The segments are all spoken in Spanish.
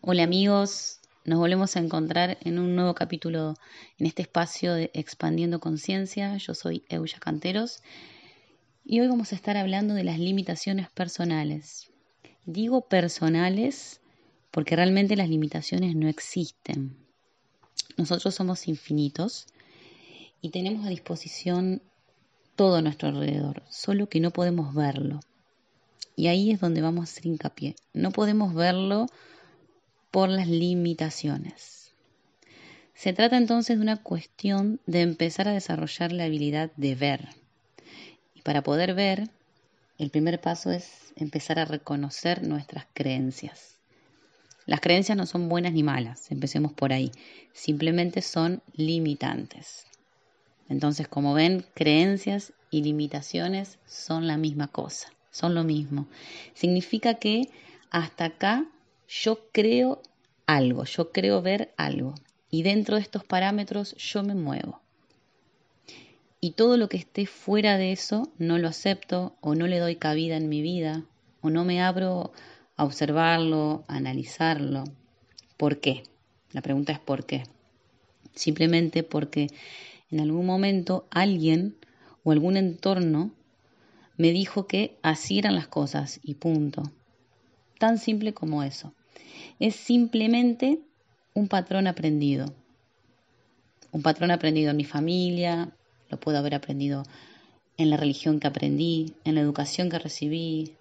Hola amigos, nos volvemos a encontrar en un nuevo capítulo en este espacio de Expandiendo Conciencia. Yo soy Euya Canteros y hoy vamos a estar hablando de las limitaciones personales. Digo personales porque realmente las limitaciones no existen. Nosotros somos infinitos y tenemos a disposición todo a nuestro alrededor, solo que no podemos verlo. Y ahí es donde vamos a hacer hincapié. No podemos verlo por las limitaciones. Se trata entonces de una cuestión de empezar a desarrollar la habilidad de ver. Y para poder ver, el primer paso es empezar a reconocer nuestras creencias. Las creencias no son buenas ni malas, empecemos por ahí. Simplemente son limitantes. Entonces, como ven, creencias y limitaciones son la misma cosa son lo mismo. Significa que hasta acá yo creo algo, yo creo ver algo. Y dentro de estos parámetros yo me muevo. Y todo lo que esté fuera de eso no lo acepto o no le doy cabida en mi vida o no me abro a observarlo, a analizarlo. ¿Por qué? La pregunta es ¿por qué? Simplemente porque en algún momento alguien o algún entorno me dijo que así eran las cosas y punto. Tan simple como eso. Es simplemente un patrón aprendido. Un patrón aprendido en mi familia, lo puedo haber aprendido en la religión que aprendí, en la educación que recibí,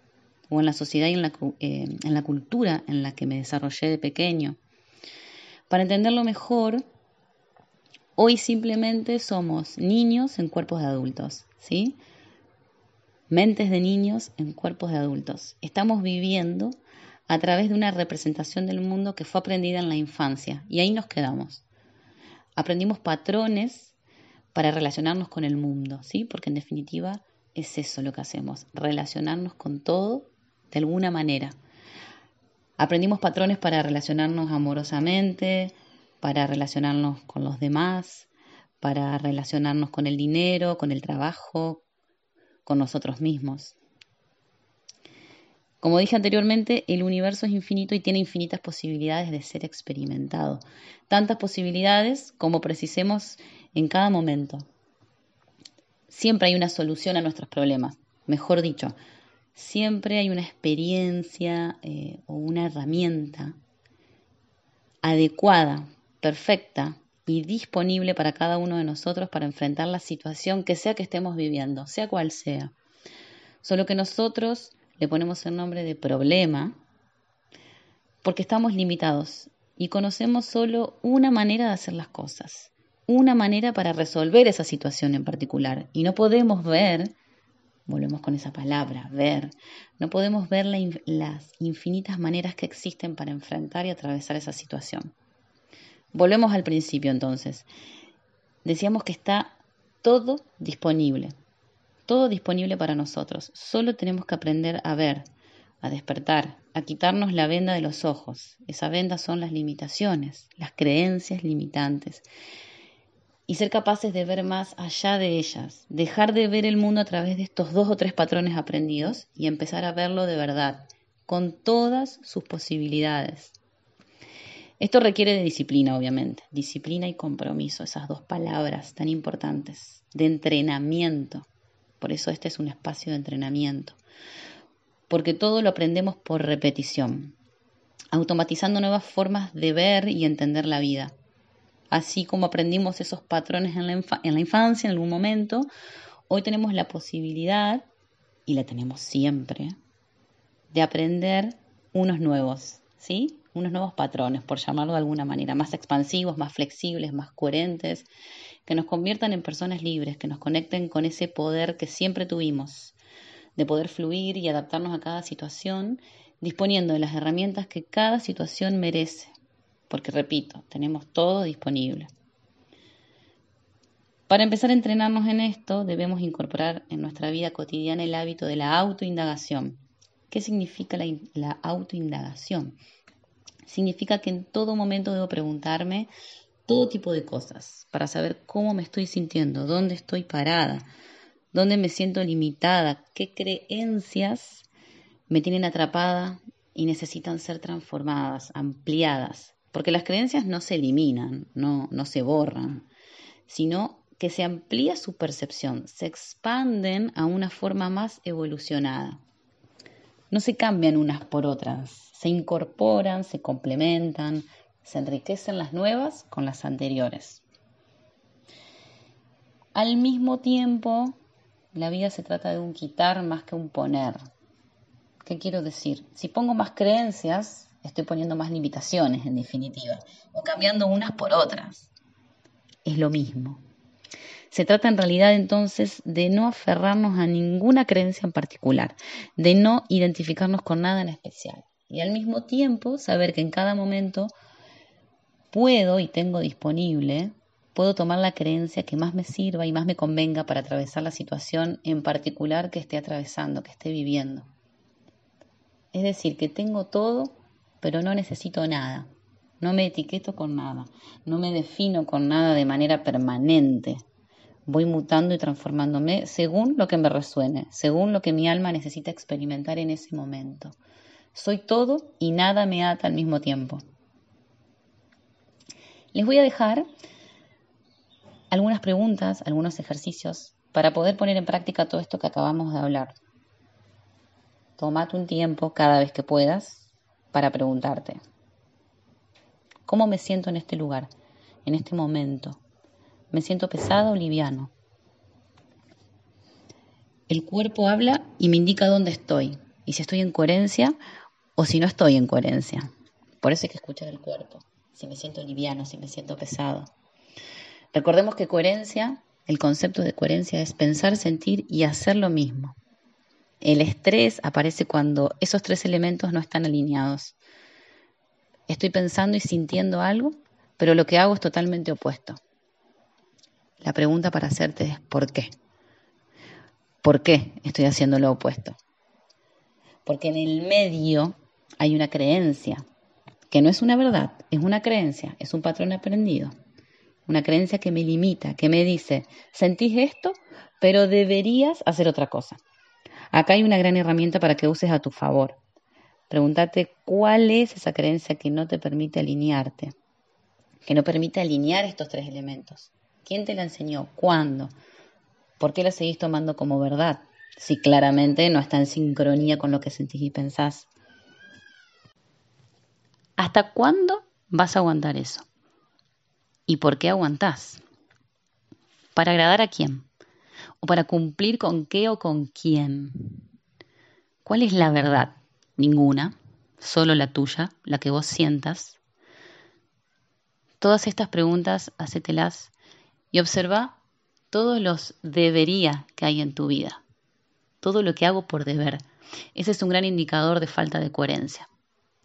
o en la sociedad y en la, eh, en la cultura en la que me desarrollé de pequeño. Para entenderlo mejor, hoy simplemente somos niños en cuerpos de adultos, ¿sí? mentes de niños en cuerpos de adultos. Estamos viviendo a través de una representación del mundo que fue aprendida en la infancia y ahí nos quedamos. Aprendimos patrones para relacionarnos con el mundo, ¿sí? Porque en definitiva es eso lo que hacemos, relacionarnos con todo de alguna manera. Aprendimos patrones para relacionarnos amorosamente, para relacionarnos con los demás, para relacionarnos con el dinero, con el trabajo, con nosotros mismos. Como dije anteriormente, el universo es infinito y tiene infinitas posibilidades de ser experimentado. Tantas posibilidades como precisemos en cada momento. Siempre hay una solución a nuestros problemas. Mejor dicho, siempre hay una experiencia eh, o una herramienta adecuada, perfecta, y disponible para cada uno de nosotros para enfrentar la situación que sea que estemos viviendo, sea cual sea. Solo que nosotros le ponemos el nombre de problema porque estamos limitados y conocemos solo una manera de hacer las cosas, una manera para resolver esa situación en particular. Y no podemos ver, volvemos con esa palabra, ver, no podemos ver las infinitas maneras que existen para enfrentar y atravesar esa situación. Volvemos al principio entonces. Decíamos que está todo disponible, todo disponible para nosotros. Solo tenemos que aprender a ver, a despertar, a quitarnos la venda de los ojos. Esa venda son las limitaciones, las creencias limitantes. Y ser capaces de ver más allá de ellas, dejar de ver el mundo a través de estos dos o tres patrones aprendidos y empezar a verlo de verdad, con todas sus posibilidades. Esto requiere de disciplina, obviamente, disciplina y compromiso, esas dos palabras tan importantes, de entrenamiento. Por eso este es un espacio de entrenamiento, porque todo lo aprendemos por repetición, automatizando nuevas formas de ver y entender la vida. Así como aprendimos esos patrones en la, en la infancia, en algún momento, hoy tenemos la posibilidad, y la tenemos siempre, de aprender unos nuevos, ¿sí? unos nuevos patrones, por llamarlo de alguna manera, más expansivos, más flexibles, más coherentes, que nos conviertan en personas libres, que nos conecten con ese poder que siempre tuvimos, de poder fluir y adaptarnos a cada situación, disponiendo de las herramientas que cada situación merece, porque repito, tenemos todo disponible. Para empezar a entrenarnos en esto, debemos incorporar en nuestra vida cotidiana el hábito de la autoindagación. ¿Qué significa la, la autoindagación? significa que en todo momento debo preguntarme todo tipo de cosas para saber cómo me estoy sintiendo, dónde estoy parada, dónde me siento limitada, qué creencias me tienen atrapada y necesitan ser transformadas, ampliadas, porque las creencias no se eliminan, no, no se borran, sino que se amplía su percepción, se expanden a una forma más evolucionada. No se cambian unas por otras, se incorporan, se complementan, se enriquecen las nuevas con las anteriores. Al mismo tiempo, la vida se trata de un quitar más que un poner. ¿Qué quiero decir? Si pongo más creencias, estoy poniendo más limitaciones en definitiva, o cambiando unas por otras. Es lo mismo. Se trata en realidad entonces de no aferrarnos a ninguna creencia en particular, de no identificarnos con nada en especial y al mismo tiempo saber que en cada momento puedo y tengo disponible, puedo tomar la creencia que más me sirva y más me convenga para atravesar la situación en particular que esté atravesando, que esté viviendo. Es decir, que tengo todo, pero no necesito nada. No me etiqueto con nada, no me defino con nada de manera permanente. Voy mutando y transformándome según lo que me resuene, según lo que mi alma necesita experimentar en ese momento. Soy todo y nada me ata al mismo tiempo. Les voy a dejar algunas preguntas, algunos ejercicios para poder poner en práctica todo esto que acabamos de hablar. Tómate un tiempo cada vez que puedas para preguntarte, ¿cómo me siento en este lugar, en este momento? ¿Me siento pesado o liviano? El cuerpo habla y me indica dónde estoy y si estoy en coherencia o si no estoy en coherencia. Por eso hay que escuchar el cuerpo, si me siento liviano, si me siento pesado. Recordemos que coherencia, el concepto de coherencia es pensar, sentir y hacer lo mismo. El estrés aparece cuando esos tres elementos no están alineados. Estoy pensando y sintiendo algo, pero lo que hago es totalmente opuesto. La pregunta para hacerte es ¿por qué? ¿Por qué estoy haciendo lo opuesto? Porque en el medio hay una creencia, que no es una verdad, es una creencia, es un patrón aprendido. Una creencia que me limita, que me dice, sentís esto, pero deberías hacer otra cosa. Acá hay una gran herramienta para que uses a tu favor. Pregúntate cuál es esa creencia que no te permite alinearte, que no permite alinear estos tres elementos. ¿Quién te la enseñó? ¿Cuándo? ¿Por qué la seguís tomando como verdad? Si claramente no está en sincronía con lo que sentís y pensás. ¿Hasta cuándo vas a aguantar eso? ¿Y por qué aguantás? ¿Para agradar a quién? ¿O para cumplir con qué o con quién? ¿Cuál es la verdad? Ninguna, solo la tuya, la que vos sientas. Todas estas preguntas, hacételas y observa todos los debería que hay en tu vida, todo lo que hago por deber. Ese es un gran indicador de falta de coherencia,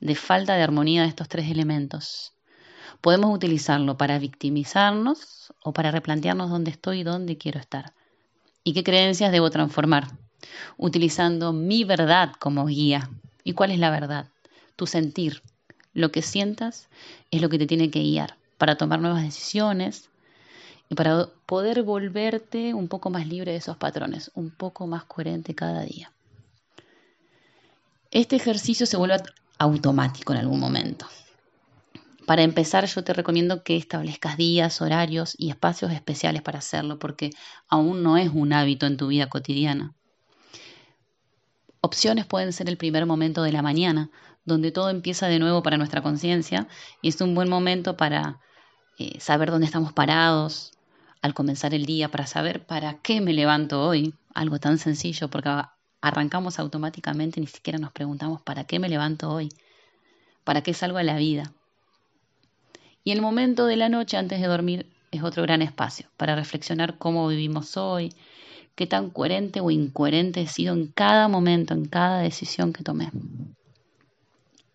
de falta de armonía de estos tres elementos. Podemos utilizarlo para victimizarnos o para replantearnos dónde estoy y dónde quiero estar. ¿Y qué creencias debo transformar? Utilizando mi verdad como guía. ¿Y cuál es la verdad? Tu sentir. Lo que sientas es lo que te tiene que guiar para tomar nuevas decisiones, y para poder volverte un poco más libre de esos patrones, un poco más coherente cada día. Este ejercicio se vuelve automático en algún momento. Para empezar, yo te recomiendo que establezcas días, horarios y espacios especiales para hacerlo, porque aún no es un hábito en tu vida cotidiana. Opciones pueden ser el primer momento de la mañana, donde todo empieza de nuevo para nuestra conciencia y es un buen momento para eh, saber dónde estamos parados, al comenzar el día para saber para qué me levanto hoy, algo tan sencillo, porque arrancamos automáticamente, ni siquiera nos preguntamos para qué me levanto hoy, para qué salgo a la vida. Y el momento de la noche antes de dormir es otro gran espacio para reflexionar cómo vivimos hoy, qué tan coherente o incoherente he sido en cada momento, en cada decisión que tomé.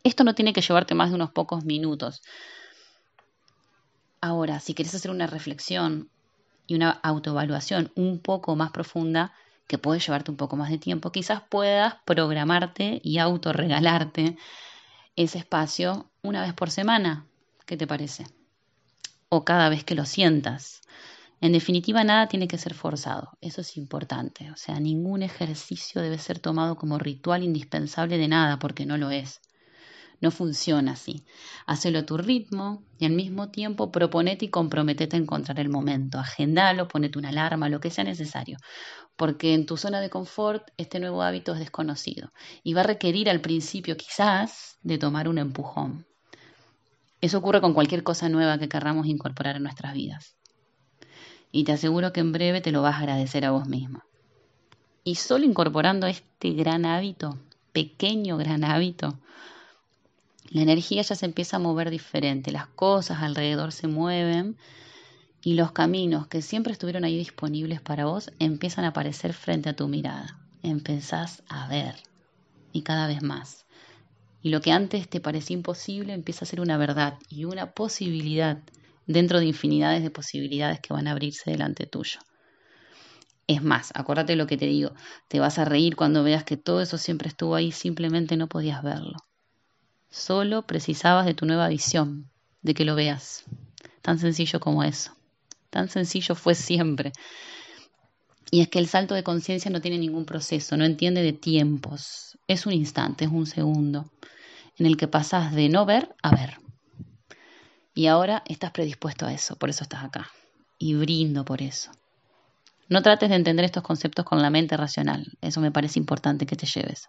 Esto no tiene que llevarte más de unos pocos minutos. Ahora, si quieres hacer una reflexión y una autoevaluación un poco más profunda que puede llevarte un poco más de tiempo, quizás puedas programarte y autorregalarte ese espacio una vez por semana. ¿Qué te parece? O cada vez que lo sientas. En definitiva, nada tiene que ser forzado, eso es importante. O sea, ningún ejercicio debe ser tomado como ritual indispensable de nada, porque no lo es. No funciona así. Hacelo a tu ritmo y al mismo tiempo proponete y comprometete a encontrar el momento. Agendalo, ponete una alarma, lo que sea necesario. Porque en tu zona de confort este nuevo hábito es desconocido y va a requerir al principio quizás de tomar un empujón. Eso ocurre con cualquier cosa nueva que querramos incorporar en nuestras vidas. Y te aseguro que en breve te lo vas a agradecer a vos mismo. Y solo incorporando este gran hábito, pequeño gran hábito, la energía ya se empieza a mover diferente, las cosas alrededor se mueven y los caminos que siempre estuvieron ahí disponibles para vos empiezan a aparecer frente a tu mirada. Empezás a ver y cada vez más. Y lo que antes te parecía imposible empieza a ser una verdad y una posibilidad dentro de infinidades de posibilidades que van a abrirse delante tuyo. Es más, acuérdate lo que te digo, te vas a reír cuando veas que todo eso siempre estuvo ahí, simplemente no podías verlo. Solo precisabas de tu nueva visión, de que lo veas. Tan sencillo como eso. Tan sencillo fue siempre. Y es que el salto de conciencia no tiene ningún proceso, no entiende de tiempos. Es un instante, es un segundo, en el que pasas de no ver a ver. Y ahora estás predispuesto a eso, por eso estás acá. Y brindo por eso. No trates de entender estos conceptos con la mente racional, eso me parece importante que te lleves.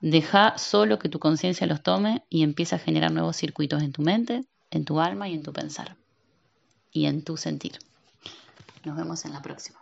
Deja solo que tu conciencia los tome y empieza a generar nuevos circuitos en tu mente, en tu alma y en tu pensar. Y en tu sentir. Nos vemos en la próxima.